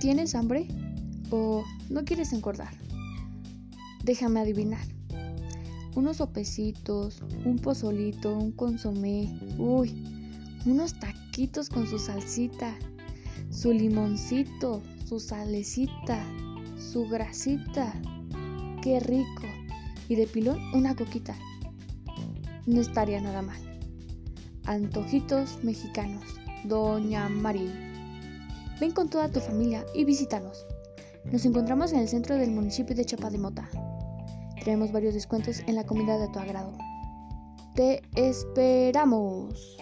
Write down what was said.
¿Tienes hambre? ¿O no quieres engordar? Déjame adivinar. Unos sopecitos, un pozolito, un consomé, uy, unos taquitos con su salsita, su limoncito, su salecita, su grasita. Qué rico. Y de pilón una coquita. No estaría nada mal. Antojitos mexicanos. Doña María. Ven con toda tu familia y visítanos. Nos encontramos en el centro del municipio de Chapadimota. Traemos varios descuentos en la comida de tu agrado. Te esperamos.